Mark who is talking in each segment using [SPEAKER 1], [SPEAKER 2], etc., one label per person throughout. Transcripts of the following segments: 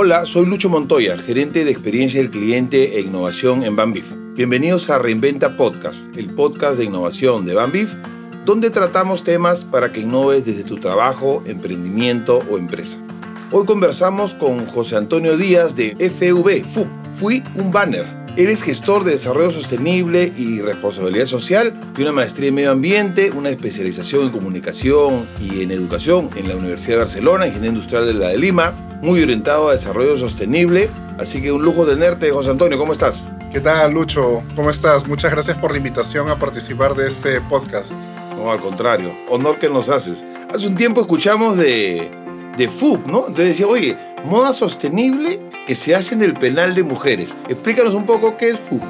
[SPEAKER 1] Hola, soy Lucho Montoya, gerente de experiencia del cliente e innovación en Banbif. Bienvenidos a Reinventa Podcast, el podcast de innovación de Banbif, donde tratamos temas para que innoves desde tu trabajo, emprendimiento o empresa. Hoy conversamos con José Antonio Díaz de FV. Fui un banner Eres gestor de desarrollo sostenible y responsabilidad social, tiene una maestría en medio ambiente, una especialización en comunicación y en educación en la Universidad de Barcelona, Ingeniería Industrial de la de Lima, muy orientado a desarrollo sostenible. Así que un lujo tenerte, José Antonio, ¿cómo estás?
[SPEAKER 2] ¿Qué tal, Lucho? ¿Cómo estás? Muchas gracias por la invitación a participar de este podcast.
[SPEAKER 1] No, al contrario, honor que nos haces. Hace un tiempo escuchamos de, de FUB, ¿no? Entonces decía, oye, moda sostenible que se hace en el penal de mujeres. Explícanos un poco qué es FUP.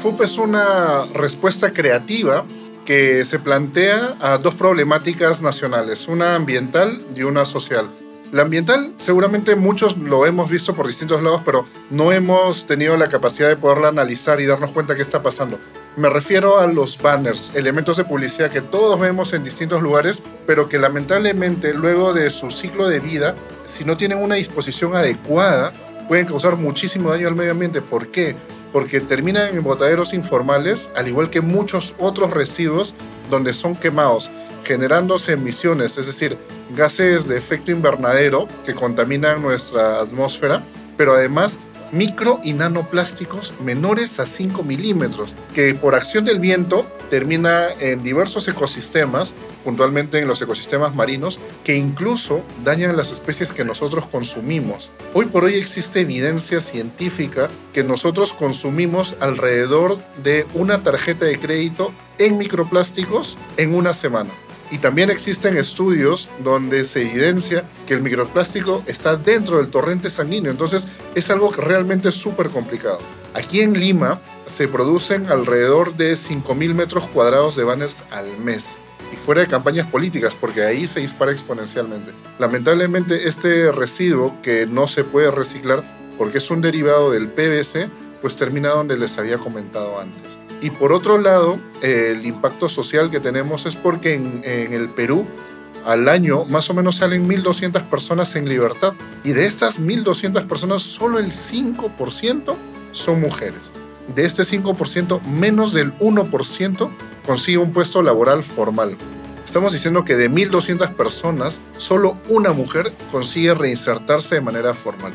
[SPEAKER 2] FUP es una respuesta creativa que se plantea a dos problemáticas nacionales, una ambiental y una social. La ambiental seguramente muchos lo hemos visto por distintos lados, pero no hemos tenido la capacidad de poderla analizar y darnos cuenta qué está pasando. Me refiero a los banners, elementos de publicidad que todos vemos en distintos lugares, pero que lamentablemente luego de su ciclo de vida, si no tienen una disposición adecuada, pueden causar muchísimo daño al medio ambiente. ¿Por qué? Porque terminan en botaderos informales, al igual que muchos otros residuos donde son quemados, generándose emisiones, es decir, gases de efecto invernadero que contaminan nuestra atmósfera, pero además micro y nanoplásticos menores a 5 milímetros, que por acción del viento termina en diversos ecosistemas, puntualmente en los ecosistemas marinos, que incluso dañan las especies que nosotros consumimos. Hoy por hoy existe evidencia científica que nosotros consumimos alrededor de una tarjeta de crédito en microplásticos en una semana. Y también existen estudios donde se evidencia que el microplástico está dentro del torrente sanguíneo. Entonces es algo realmente súper complicado. Aquí en Lima se producen alrededor de 5.000 metros cuadrados de banners al mes. Y fuera de campañas políticas, porque ahí se dispara exponencialmente. Lamentablemente este residuo que no se puede reciclar porque es un derivado del PVC, pues termina donde les había comentado antes. Y por otro lado, el impacto social que tenemos es porque en, el Perú al año más o menos salen 1.200 personas en libertad y de estas 1.200 personas solo el 5% son mujeres. De este 5%, menos del 1% consigue un puesto laboral formal. Estamos diciendo que de 1.200 personas, solo una mujer consigue reinsertarse de manera formal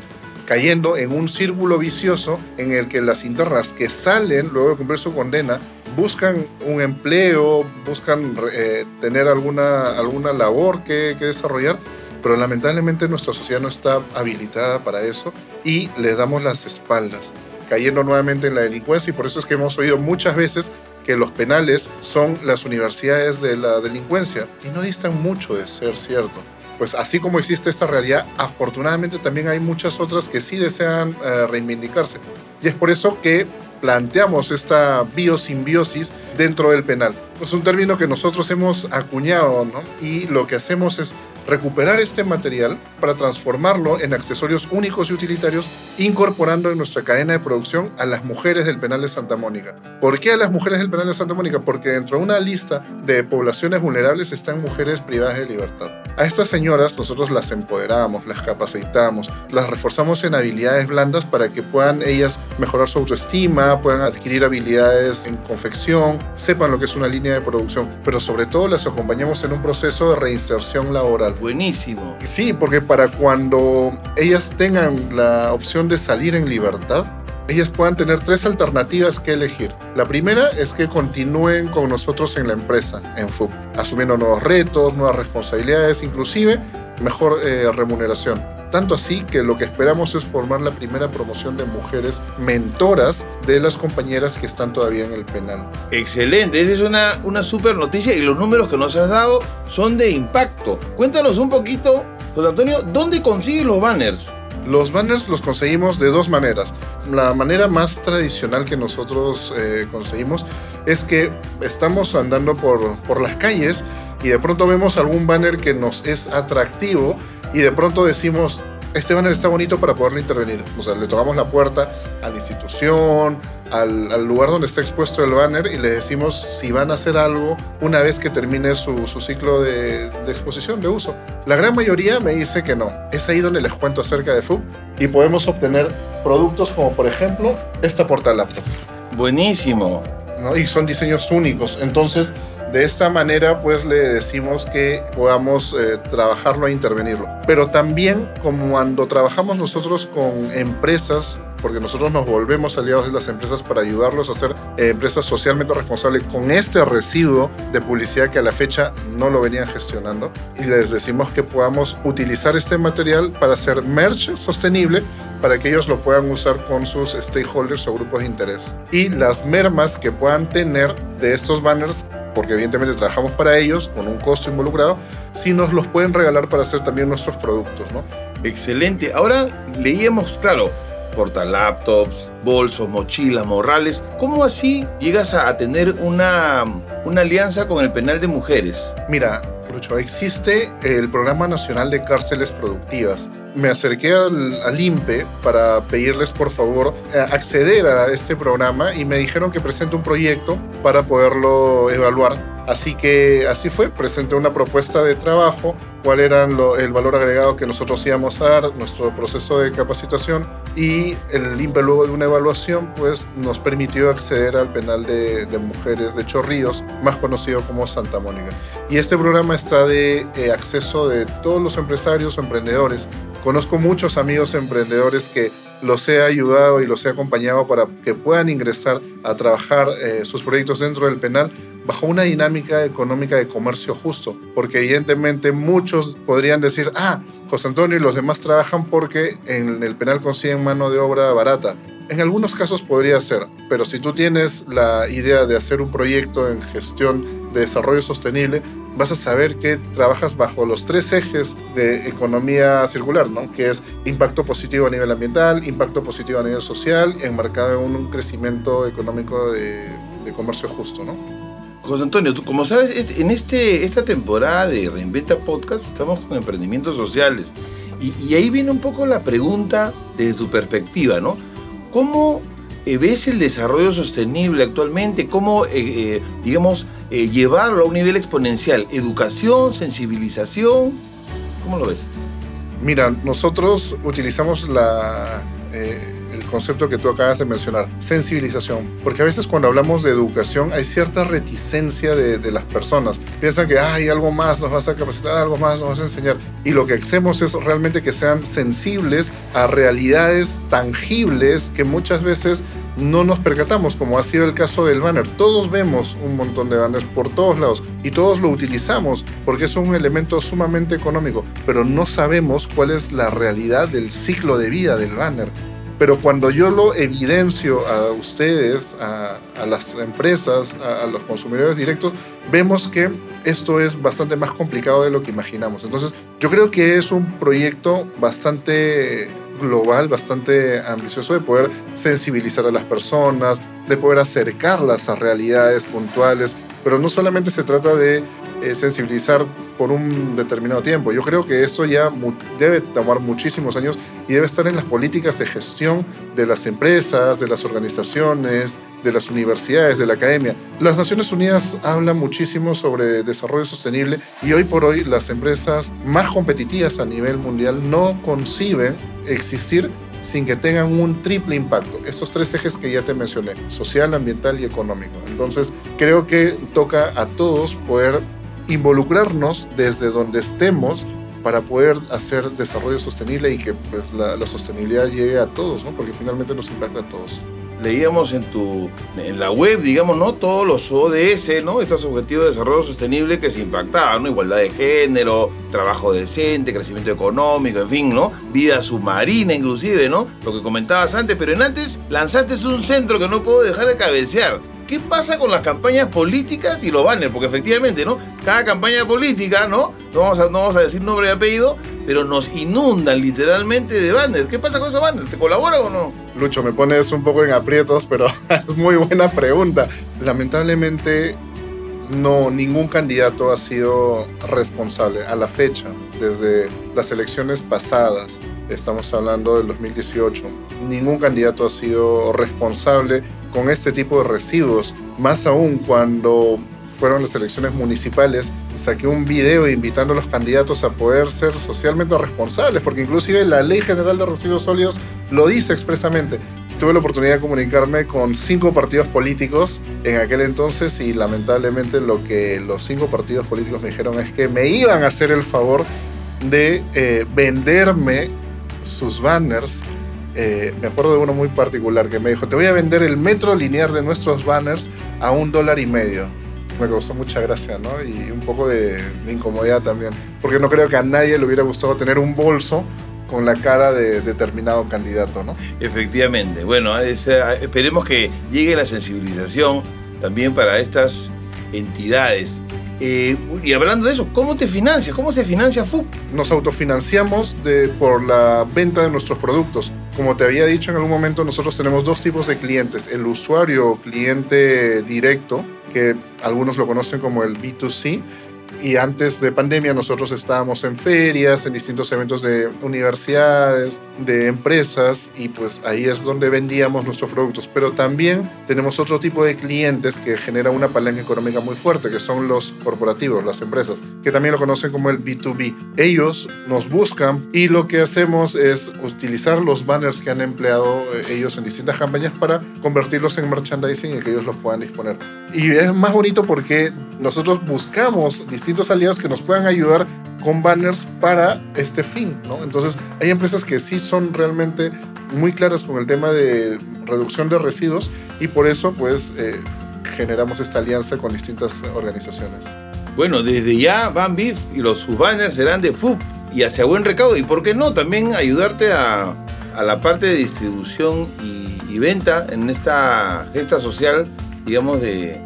[SPEAKER 2] cayendo en un círculo vicioso en el que las internas que salen luego de cumplir su condena buscan un empleo, buscan eh, tener alguna, alguna labor que, que desarrollar, pero lamentablemente nuestra sociedad no está habilitada para eso y les damos las espaldas, cayendo nuevamente en la delincuencia. Y por eso es que hemos oído muchas veces que los penales son las universidades de la delincuencia. Y no distan mucho de ser cierto pues así como existe esta realidad, afortunadamente también hay muchas otras que sí desean eh, reivindicarse. Y es por eso que planteamos esta biosimbiosis dentro del penal. Es un término que nosotros hemos acuñado, ¿no? Y lo que hacemos es recuperar este material para transformarlo en accesorios únicos y utilitarios, incorporando en nuestra cadena de producción a las mujeres del penal de Santa Mónica. ¿Por qué a las mujeres del penal de Santa Mónica? Porque dentro de una lista de poblaciones vulnerables están mujeres privadas de libertad. A estas señoras nosotros las empoderamos, las capacitamos, las reforzamos en habilidades blandas para que puedan ellas mejorar su autoestima, puedan adquirir habilidades en confección, sepan lo que es una línea de producción, pero sobre todo las acompañamos en un proceso de reinserción laboral.
[SPEAKER 1] Buenísimo.
[SPEAKER 2] Sí, porque para cuando ellas tengan la opción de salir en libertad, ellas puedan tener tres alternativas que elegir. La primera es que continúen con nosotros en la empresa, en FUB, asumiendo nuevos retos, nuevas responsabilidades, inclusive mejor eh, remuneración. Tanto así que lo que esperamos es formar la primera promoción de mujeres mentoras de las compañeras que están todavía en el penal.
[SPEAKER 1] Excelente, esa es una, una super noticia y los números que nos has dado son de impacto. Cuéntanos un poquito, José Antonio, ¿dónde consigues los banners?
[SPEAKER 2] Los banners los conseguimos de dos maneras. La manera más tradicional que nosotros eh, conseguimos es que estamos andando por, por las calles y de pronto vemos algún banner que nos es atractivo y de pronto decimos, este banner está bonito para poderlo intervenir. O sea, le tocamos la puerta a la institución, al, lugar donde está expuesto el banner y le decimos si van a hacer algo una vez que termine su, ciclo de, exposición, de uso. La gran mayoría me dice que no. Es ahí donde les cuento acerca de FUB y podemos obtener productos como por ejemplo esta porta laptop.
[SPEAKER 1] Buenísimo.
[SPEAKER 2] Y son diseños únicos. Entonces, de esta manera, pues le decimos que podamos eh, trabajarlo e intervenirlo. Pero también, como cuando trabajamos nosotros con empresas porque nosotros nos volvemos aliados de las empresas para ayudarlos a ser eh, empresas socialmente responsables con este residuo de publicidad que a la fecha no lo venían gestionando. Y les decimos que podamos utilizar este material para hacer merch sostenible para que ellos lo puedan usar con sus stakeholders o grupos de interés. Y las mermas que puedan tener de estos banners, porque evidentemente trabajamos para ellos con un costo involucrado, si nos los pueden regalar para hacer también nuestros productos, ¿no?
[SPEAKER 1] Excelente. Ahora leíamos, claro, laptops, bolsos, mochilas, morrales. ¿Cómo así llegas a tener una, una alianza con el penal de mujeres?
[SPEAKER 2] Mira, existe el Programa Nacional de Cárceles Productivas. Me acerqué al, al, INPE para pedirles por favor eh, acceder a este programa y me dijeron que presente un proyecto para poderlo evaluar Así que así fue, presenté una propuesta de trabajo, cuál era el valor agregado que nosotros íbamos a dar, nuestro proceso de capacitación y el INPE luego de una evaluación pues nos permitió acceder al penal de, mujeres de Chorrillos, más conocido como Santa Mónica. Y este programa está de eh, acceso de todos los empresarios o emprendedores. Conozco muchos amigos emprendedores que los he ayudado y los he acompañado para que puedan ingresar a trabajar eh, sus proyectos dentro del penal bajo una dinámica económica de comercio justo, porque evidentemente muchos podrían decir, ah, José Antonio y los demás trabajan porque en el penal consiguen mano de obra barata. En algunos casos podría ser, pero si tú tienes la idea de hacer un proyecto en gestión de desarrollo sostenible, vas a saber que trabajas bajo los tres ejes de economía circular, ¿no? que es impacto positivo a nivel ambiental, impacto positivo a nivel social, enmarcado en un crecimiento económico de, de comercio justo. ¿no?
[SPEAKER 1] José Antonio, tú, como sabes, este, en este, esta temporada de Reinventa Podcast estamos con emprendimientos sociales. Y, ahí viene un poco la pregunta desde tu perspectiva, ¿no? ¿Cómo eh, ves el desarrollo sostenible actualmente? ¿Cómo, eh, eh, digamos, llevarlo a un nivel exponencial? ¿Educación, sensibilización? ¿Cómo lo ves?
[SPEAKER 2] Mira, nosotros utilizamos la concepto que tú acabas de mencionar, sensibilización. Porque a veces cuando hablamos de educación hay cierta reticencia de, las personas. Piensan que hay algo más, nos vas a capacitar, algo más, nos vas a enseñar. Y lo que hacemos es realmente que sean sensibles a realidades tangibles que muchas veces no nos percatamos, como ha sido el caso del banner. Todos vemos un montón de banners por todos lados y todos lo utilizamos porque es un elemento sumamente económico, pero no sabemos cuál es la realidad del ciclo de vida del banner. Pero cuando yo lo evidencio a ustedes, a, las empresas, a, los consumidores directos, vemos que esto es bastante más complicado de lo que imaginamos. Entonces, yo creo que es un proyecto bastante global, bastante ambicioso de poder sensibilizar a las personas, de poder acercarlas a realidades puntuales, pero no solamente se trata de eh, sensibilizar por un determinado tiempo. Yo creo que esto ya debe tomar muchísimos años y debe estar en las políticas de gestión de las empresas, de las organizaciones, de las universidades, de la academia. Las Naciones Unidas hablan muchísimo sobre desarrollo sostenible y hoy por hoy las empresas más competitivas a nivel mundial no conciben existir sin que tengan un triple impacto. Estos tres ejes que ya te mencioné, social, ambiental y económico. Entonces, creo que toca a todos poder involucrarnos desde donde estemos para poder hacer desarrollo sostenible y que pues, la, la sostenibilidad llegue a todos, ¿no? porque finalmente nos impacta a todos
[SPEAKER 1] leíamos en tu en la web, digamos, ¿no? Todos los ODS, ¿no? Estos objetivos de desarrollo sostenible que se impactaban, ¿no? Igualdad de género, trabajo decente, crecimiento económico, en fin, ¿no? Vida submarina inclusive, ¿no? Lo que comentabas antes, pero en antes lanzaste un centro que no puedo dejar de cabecear. ¿Qué pasa con las campañas políticas y los banners? Porque efectivamente, ¿no? Cada campaña política, ¿no? No vamos a, decir nombre y apellido, pero nos inundan literalmente de banners. ¿Qué pasa con esos banners? ¿Te colabora o no?
[SPEAKER 2] Lucho, me pones un poco en aprietos, pero es muy buena pregunta. Lamentablemente, no, ningún candidato ha sido responsable a la fecha, desde las elecciones pasadas, estamos hablando del 2018, ningún candidato ha sido responsable con este tipo de residuos, más aún cuando fueron las elecciones municipales, saqué un video invitando a los candidatos a poder ser socialmente responsables, porque inclusive la Ley General de Residuos Sólidos lo dice expresamente. Tuve la oportunidad de comunicarme con cinco partidos políticos en aquel entonces y lamentablemente lo que los cinco partidos políticos me dijeron es que me iban a hacer el favor de eh, venderme sus banners eh, me acuerdo de uno muy particular que me dijo, te voy a vender el metro lineal de nuestros banners a un dólar y medio me causó mucha gracia, ¿no? Y un poco de, incomodidad también, porque no creo que a nadie le hubiera gustado tener un bolso con la cara de determinado candidato, ¿no?
[SPEAKER 1] Efectivamente. Bueno, esperemos que llegue la sensibilización también para estas entidades. Eh, y hablando de eso, ¿cómo te financias? ¿Cómo se financia FUC?
[SPEAKER 2] Nos autofinanciamos por la venta de nuestros productos. Como te había dicho en algún momento, nosotros tenemos dos tipos de clientes. El usuario cliente directo, que algunos lo conocen como el B2C, y antes de pandemia nosotros estábamos en ferias, en distintos eventos de universidades, de empresas y pues ahí es donde vendíamos nuestros productos. Pero también tenemos otro tipo de clientes que genera una palanca económica muy fuerte, que son los corporativos, las empresas, que también lo conocen como el B2B. Ellos nos buscan y lo que hacemos es utilizar los banners que han empleado eh, ellos en distintas campañas para convertirlos en merchandising y que ellos los puedan disponer. Y es más bonito porque nosotros buscamos distintos aliados que nos puedan ayudar con banners para este fin, ¿no? Entonces, hay empresas que sí son realmente muy claras con el tema de reducción de residuos y por eso, pues, eh, generamos esta alianza con distintas organizaciones.
[SPEAKER 1] Bueno, desde ya Van y los sus banners serán de FUP y hacia buen recaudo. Y por qué no, también ayudarte a, a la parte de distribución y, y, venta en esta gesta social, digamos, de,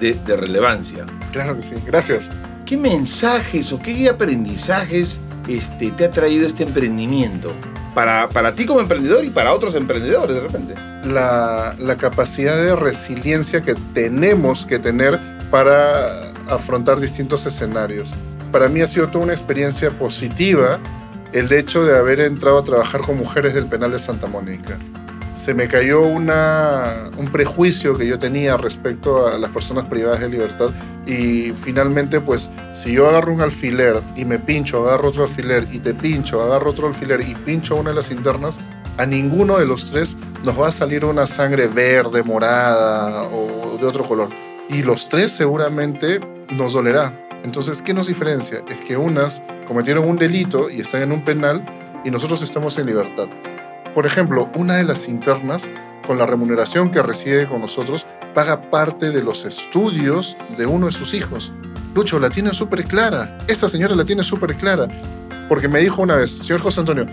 [SPEAKER 1] de, de relevancia.
[SPEAKER 2] Claro que sí, gracias.
[SPEAKER 1] ¿Qué mensajes o qué aprendizajes este, te ha traído este emprendimiento? Para, para ti como emprendedor y para otros emprendedores de repente.
[SPEAKER 2] La, la capacidad de resiliencia que tenemos que tener para afrontar distintos escenarios. Para mí ha sido toda una experiencia positiva el hecho de haber entrado a trabajar con mujeres del penal de Santa Mónica se me cayó un prejuicio que yo tenía respecto a las personas privadas de libertad y finalmente pues si yo agarro un alfiler y me pincho, agarro otro alfiler y te pincho, agarro otro alfiler y pincho una de las internas, a ninguno de los tres nos va a salir una sangre verde, morada o de otro color. Y los tres seguramente nos dolerá. Entonces, ¿qué nos diferencia? Es que unas cometieron un delito y están en un penal y nosotros estamos en libertad. Por ejemplo, una de las internas, con la remuneración que recibe con nosotros, paga parte de los estudios de uno de sus hijos. Lucho, la tiene súper clara. Esta señora la tiene súper clara. Porque me dijo una vez, señor José Antonio,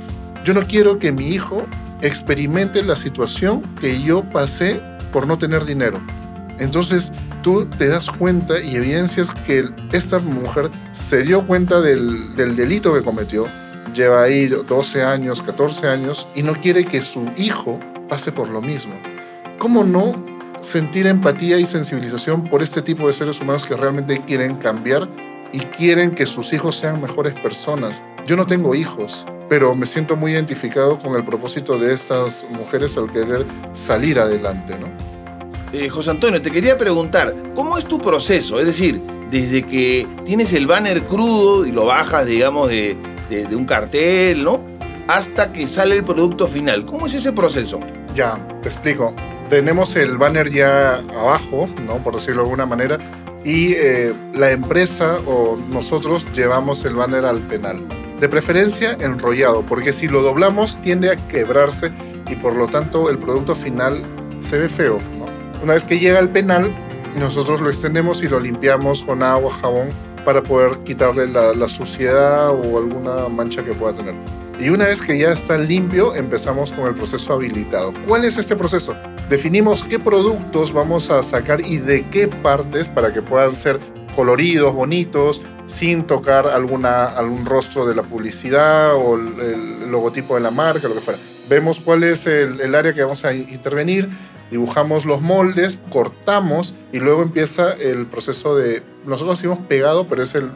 [SPEAKER 2] yo no quiero que mi hijo experimente la situación que yo pasé por no tener dinero. Entonces tú te das cuenta y evidencias que esta mujer se dio cuenta del, del delito que cometió, lleva ahí 12 años, 14 años y no quiere que su hijo pase por lo mismo. ¿Cómo no sentir empatía y sensibilización por este tipo de seres humanos que realmente quieren cambiar y quieren que sus hijos sean mejores personas? Yo no tengo hijos, pero me siento muy identificado con el propósito de estas mujeres al querer salir adelante, ¿no?
[SPEAKER 1] Eh, José Antonio, te quería preguntar, ¿cómo es tu proceso? Es decir, desde que tienes el banner crudo y lo bajas, digamos, de, de, un cartel, ¿no? Hasta que sale el producto final. ¿Cómo es ese proceso?
[SPEAKER 2] Ya, te explico. Tenemos el banner ya abajo, ¿no? Por decirlo de alguna manera, y eh, la empresa o nosotros llevamos el banner al penal. De preferencia enrollado, porque si lo doblamos tiende a quebrarse y por lo tanto el producto final se ve feo. ¿no? Una vez que llega al penal, nosotros lo extendemos y lo limpiamos con agua, jabón para poder quitarle la, suciedad o alguna mancha que pueda tener. Y una vez que ya está limpio, empezamos con el proceso habilitado. ¿Cuál es este proceso? Definimos qué productos vamos a sacar y de qué partes para que puedan ser coloridos, bonitos, sin tocar alguna, algún rostro de la publicidad o el, logotipo de la marca, lo que fuera. Vemos cuál es el área que vamos a intervenir, dibujamos los moldes, cortamos y luego empieza el proceso de, nosotros decimos pegado, pero es el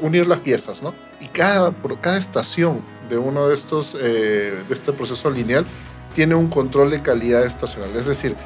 [SPEAKER 2] unir las piezas, ¿no? Y cada, por cada estación de uno de estos, eh, de este proceso lineal, tiene un control de calidad estacional. Es decir,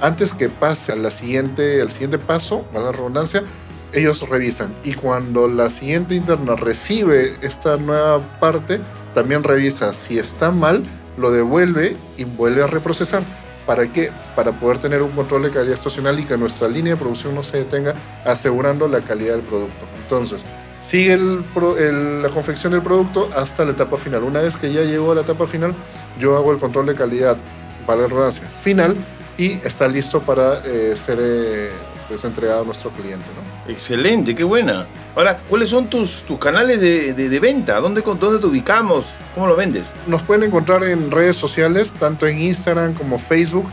[SPEAKER 2] antes que pase a siguiente, al siguiente paso, a la redundancia, ellos revisan. Y cuando la siguiente interna recibe esta nueva parte, también revisa si está mal, lo devuelve y vuelve a reprocesar. ¿Para qué? Para poder tener un control de calidad estacional y que nuestra línea de producción no se detenga, asegurando la calidad del producto. Entonces, sigue la confección del producto hasta la etapa final. Una vez que ya llegó a la etapa final, yo hago el control de calidad, para la redundancia, final y está listo para eh, ser eh, pues, entregado a nuestro cliente.
[SPEAKER 1] Excelente, qué buena. Ahora, ¿cuáles son tus, tus canales de, de, venta? ¿Dónde, ¿Dónde te ubicamos? ¿Cómo lo vendes?
[SPEAKER 2] Nos pueden encontrar en redes sociales, tanto en Instagram como Facebook,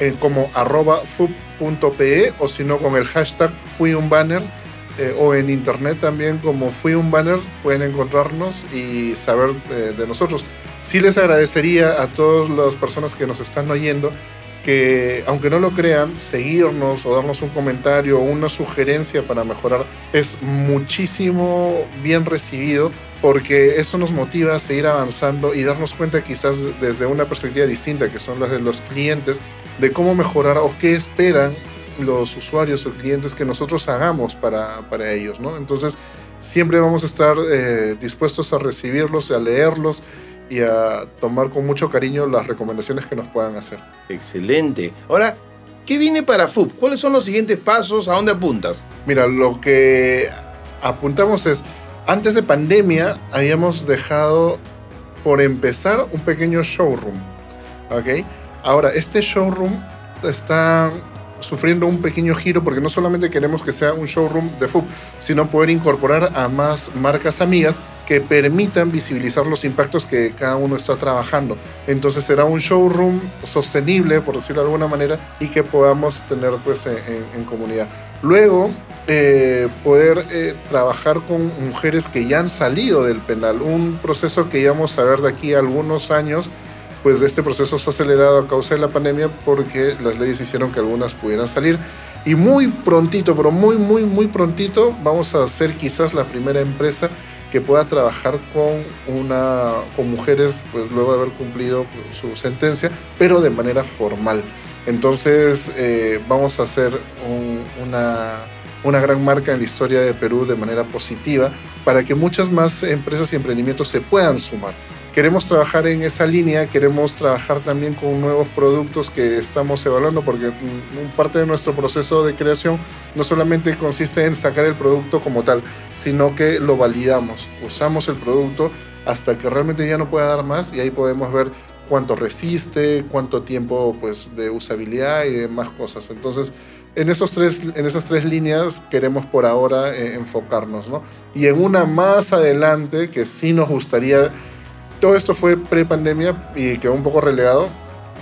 [SPEAKER 2] eh, como arroba fub.pe o si no con el hashtag fui un banner eh, o en internet también como fui un banner pueden encontrarnos y saber eh, de nosotros. Sí les agradecería a todas las personas que nos están oyendo que aunque no lo crean, seguirnos o darnos un comentario o una sugerencia para mejorar es muchísimo bien recibido porque eso nos motiva a seguir avanzando y darnos cuenta quizás desde una perspectiva distinta que son las de los clientes de cómo mejorar o qué esperan los usuarios o clientes que nosotros hagamos para, para ellos, ¿no? Entonces siempre vamos a estar eh, dispuestos a recibirlos, a leerlos y a tomar con mucho cariño las recomendaciones que nos puedan hacer.
[SPEAKER 1] Excelente. Ahora, ¿qué viene para FUB? ¿Cuáles son los siguientes pasos? ¿A dónde apuntas?
[SPEAKER 2] Mira, lo que apuntamos es, antes de pandemia habíamos dejado por empezar un pequeño showroom. ¿Ok? Ahora, este showroom está sufriendo un pequeño giro porque no solamente queremos que sea un showroom de FUB, sino poder incorporar a más marcas amigas que permitan visibilizar los impactos que cada uno está trabajando. Entonces será un showroom sostenible, por decirlo de alguna manera, y que podamos tener pues en, comunidad. Luego, eh, poder eh, trabajar con mujeres que ya han salido del penal, un proceso que íbamos a ver de aquí a algunos años pues este proceso se ha acelerado a causa de la pandemia porque las leyes hicieron que algunas pudieran salir. Y muy prontito, pero muy, muy, muy prontito, vamos a ser quizás la primera empresa que pueda trabajar con, una, con mujeres, pues luego de haber cumplido su sentencia, pero de manera formal. Entonces eh, vamos a hacer una, una gran marca en la historia de Perú de manera positiva para que muchas más empresas y emprendimientos se puedan sumar queremos trabajar en esa línea, queremos trabajar también con nuevos productos que estamos evaluando, porque parte de nuestro proceso de creación no solamente consiste en sacar el producto como tal, sino que lo validamos, usamos el producto hasta que realmente ya no pueda dar más y ahí podemos ver cuánto resiste, cuánto tiempo pues, de usabilidad y demás cosas. Entonces, en, esos tres, en esas tres líneas queremos por ahora eh, enfocarnos, ¿no? Y en una más adelante que sí nos gustaría todo esto fue pre-pandemia y quedó un poco relegado,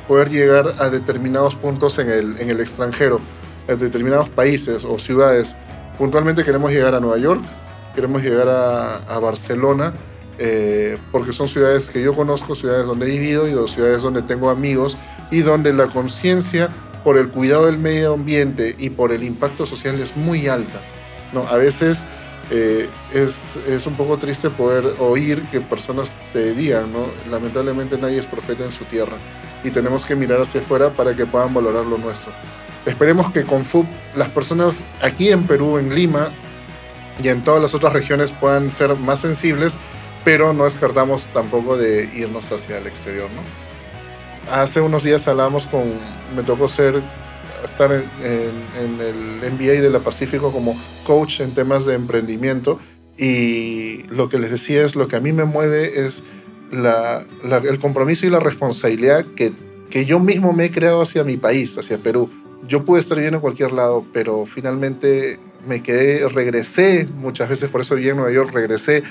[SPEAKER 2] poder llegar a determinados puntos en el, en el extranjero, en determinados países o ciudades. Puntualmente queremos llegar a Nueva York, queremos llegar a, a Barcelona, eh, porque son ciudades que yo conozco, ciudades donde he vivido y ciudades donde tengo amigos y donde la conciencia por el cuidado del medio ambiente y por el impacto social es muy alta. ¿no? A veces eh, es, es, un poco triste poder oír que personas te digan, ¿no? Lamentablemente nadie es profeta en su tierra y tenemos que mirar hacia afuera para que puedan valorar lo nuestro. Esperemos que con FUB las personas aquí en Perú, en Lima y en todas las otras regiones puedan ser más sensibles, pero no descartamos tampoco de irnos hacia el exterior, ¿no? Hace unos días hablamos con, me tocó ser estar en, el MBA de la Pacífico como coach en temas de emprendimiento y lo que les decía es lo que a mí me mueve es el compromiso y la responsabilidad que, que yo mismo me he creado hacia mi país, hacia Perú. Yo pude estar bien en cualquier lado, pero finalmente me quedé, regresé muchas veces, por eso viví en Nueva York, regresé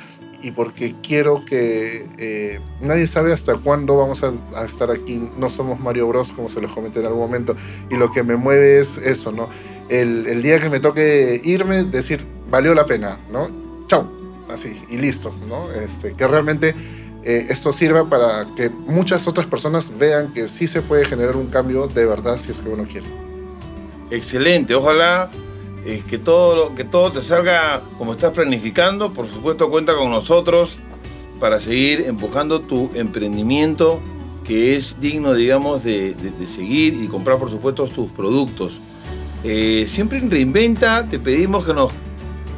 [SPEAKER 2] y porque quiero que eh, nadie sabe hasta cuándo vamos a, estar aquí. No somos Mario Bros, como se los comenté en algún momento. Y lo que me mueve es eso, ¿no? El, el, día que me toque irme, decir, valió la pena, ¿no? chao, así, y listo, ¿no? Este, que realmente eh, esto sirva para que muchas otras personas vean que sí se puede generar un cambio de verdad si es que uno quiere.
[SPEAKER 1] Excelente, ojalá que, todo, que todo te salga como estás planificando. Por supuesto, cuenta con nosotros para seguir empujando tu emprendimiento que es digno, digamos, de, seguir y comprar, por supuesto, tus productos. Eh, siempre en Reinventa te pedimos que, nos,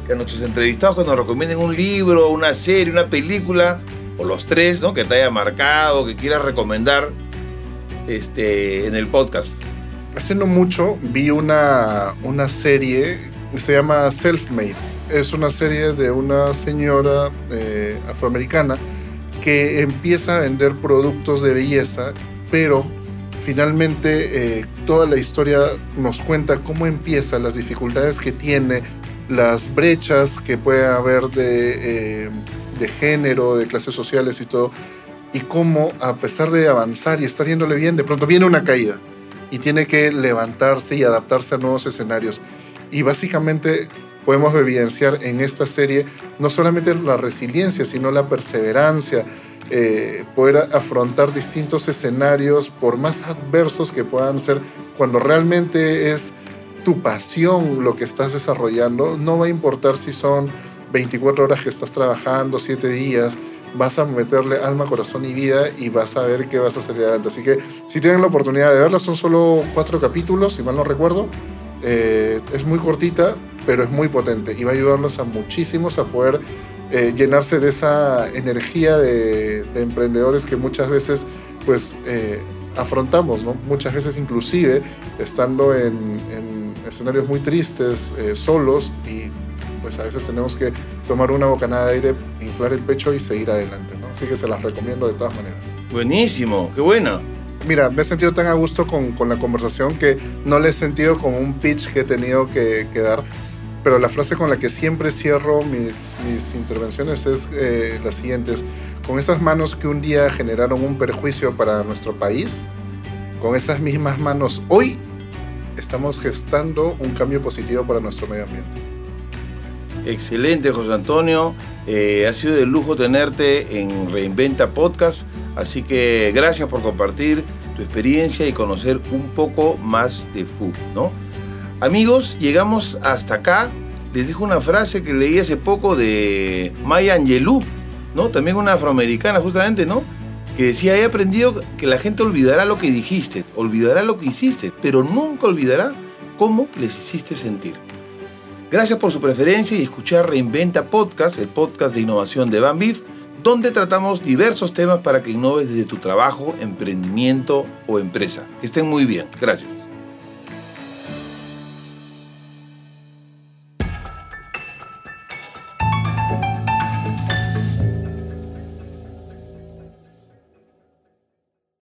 [SPEAKER 1] que a nuestros entrevistados que nos recomienden un libro, una serie, una película, o los tres, ¿no? Que te haya marcado, que quieras recomendar este, en el podcast.
[SPEAKER 2] Hace mucho vi una, una serie que se llama Self-Made. Es una serie de una señora eh, afroamericana que empieza a vender productos de belleza, pero finalmente eh, toda la historia nos cuenta cómo empieza, las dificultades que tiene, las brechas que puede haber de, eh, de género, de clases sociales y todo, y cómo a pesar de avanzar y estar yéndole bien, de pronto viene una caída y tiene que levantarse y adaptarse a nuevos escenarios. Y básicamente podemos evidenciar en esta serie no solamente la resiliencia, sino la perseverancia, eh, poder afrontar distintos escenarios, por más adversos que puedan ser, cuando realmente es tu pasión lo que estás desarrollando, no va a importar si son 24 horas que estás trabajando, 7 días, vas a meterle alma, corazón y vida y vas a ver que vas a salir adelante. Así que si tienen la oportunidad de verla, son solo cuatro capítulos, si mal no recuerdo. Eh, es muy cortita, pero es muy potente y va a ayudarlos a muchísimos a poder eh, llenarse de esa energía de, emprendedores que muchas veces pues eh, afrontamos, ¿no? Muchas veces inclusive estando en, en escenarios muy tristes, solos y pues a veces tenemos que tomar una bocanada de aire, inflar el pecho y seguir adelante, ¿no? Así que se las recomiendo de todas maneras.
[SPEAKER 1] Buenísimo, qué buena.
[SPEAKER 2] Mira, me he sentido tan a gusto con, con, la conversación que no le he sentido como un pitch que he tenido que, que dar, pero la frase con la que siempre cierro mis, mis intervenciones es eh, la siguiente, con esas manos que un día generaron un perjuicio para nuestro país, con esas mismas manos hoy estamos gestando un cambio positivo para nuestro medio ambiente.
[SPEAKER 1] Excelente, José Antonio. Eh, ha sido de lujo tenerte en Reinventa Podcast. Así que gracias por compartir tu experiencia y conocer un poco más de FUB, ¿no? Amigos, llegamos hasta acá. Les dejo una frase que leí hace poco de Maya Angelou, ¿no? También una afroamericana, justamente, ¿no? Que decía, he aprendido que la gente olvidará lo que dijiste, olvidará lo que hiciste, pero nunca olvidará cómo les hiciste sentir. Gracias por su preferencia y escuchar Reinventa Podcast, el podcast de innovación de Banbif, donde tratamos diversos temas para que innoves desde tu trabajo, emprendimiento o empresa. Que estén muy bien. Gracias.